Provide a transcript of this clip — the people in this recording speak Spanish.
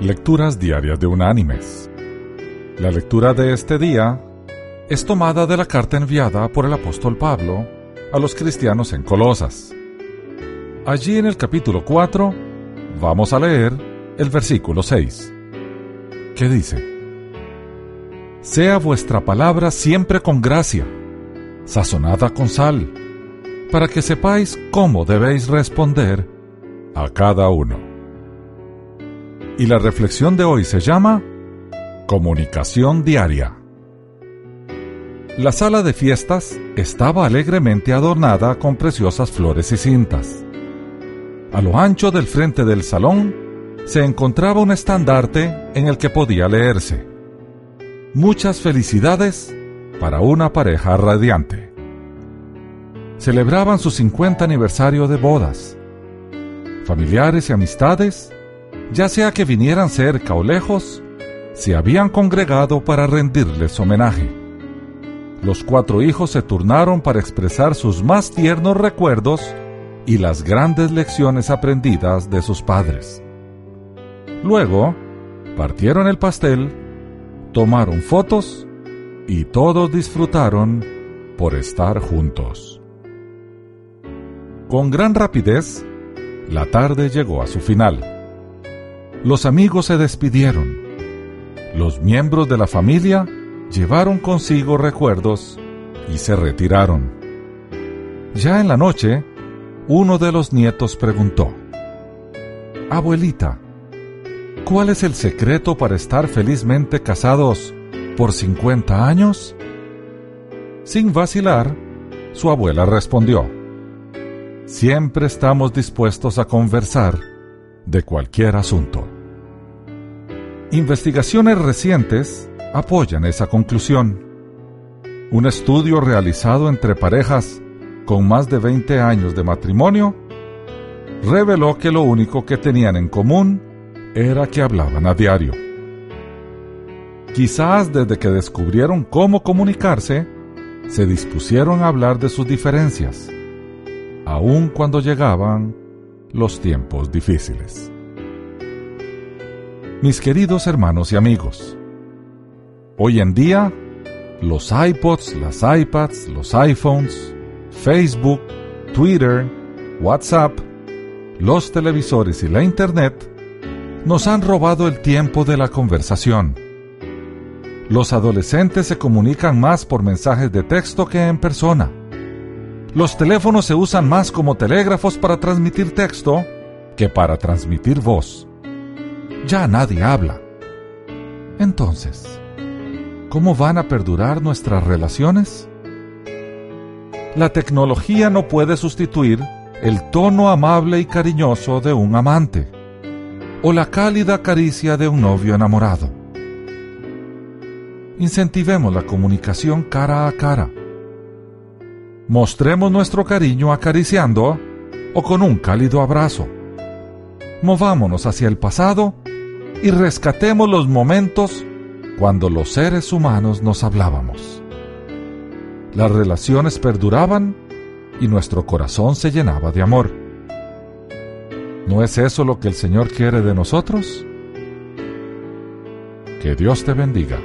Lecturas Diarias de Unánimes. La lectura de este día es tomada de la carta enviada por el apóstol Pablo a los cristianos en Colosas. Allí en el capítulo 4 vamos a leer el versículo 6, que dice, Sea vuestra palabra siempre con gracia, sazonada con sal, para que sepáis cómo debéis responder a cada uno. Y la reflexión de hoy se llama Comunicación Diaria. La sala de fiestas estaba alegremente adornada con preciosas flores y cintas. A lo ancho del frente del salón se encontraba un estandarte en el que podía leerse. Muchas felicidades para una pareja radiante. Celebraban su 50 aniversario de bodas. Familiares y amistades ya sea que vinieran cerca o lejos, se habían congregado para rendirles homenaje. Los cuatro hijos se turnaron para expresar sus más tiernos recuerdos y las grandes lecciones aprendidas de sus padres. Luego, partieron el pastel, tomaron fotos y todos disfrutaron por estar juntos. Con gran rapidez, la tarde llegó a su final. Los amigos se despidieron. Los miembros de la familia llevaron consigo recuerdos y se retiraron. Ya en la noche, uno de los nietos preguntó, Abuelita, ¿cuál es el secreto para estar felizmente casados por 50 años? Sin vacilar, su abuela respondió, Siempre estamos dispuestos a conversar de cualquier asunto. Investigaciones recientes apoyan esa conclusión. Un estudio realizado entre parejas con más de 20 años de matrimonio reveló que lo único que tenían en común era que hablaban a diario. Quizás desde que descubrieron cómo comunicarse, se dispusieron a hablar de sus diferencias, aun cuando llegaban los tiempos difíciles. Mis queridos hermanos y amigos, hoy en día los iPods, las iPads, los iPhones, Facebook, Twitter, WhatsApp, los televisores y la Internet nos han robado el tiempo de la conversación. Los adolescentes se comunican más por mensajes de texto que en persona. Los teléfonos se usan más como telégrafos para transmitir texto que para transmitir voz. Ya nadie habla. Entonces, ¿cómo van a perdurar nuestras relaciones? La tecnología no puede sustituir el tono amable y cariñoso de un amante o la cálida caricia de un novio enamorado. Incentivemos la comunicación cara a cara Mostremos nuestro cariño acariciando o con un cálido abrazo. Movámonos hacia el pasado y rescatemos los momentos cuando los seres humanos nos hablábamos. Las relaciones perduraban y nuestro corazón se llenaba de amor. ¿No es eso lo que el Señor quiere de nosotros? Que Dios te bendiga.